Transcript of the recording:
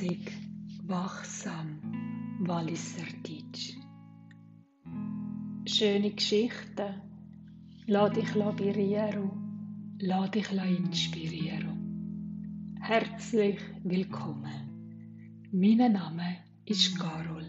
Lesung Wachsam Walliser Deutsch. Schöne Geschichten. Lass dich berühren. Lass dich inspirieren. Herzlich willkommen. Mein Name ist Carol.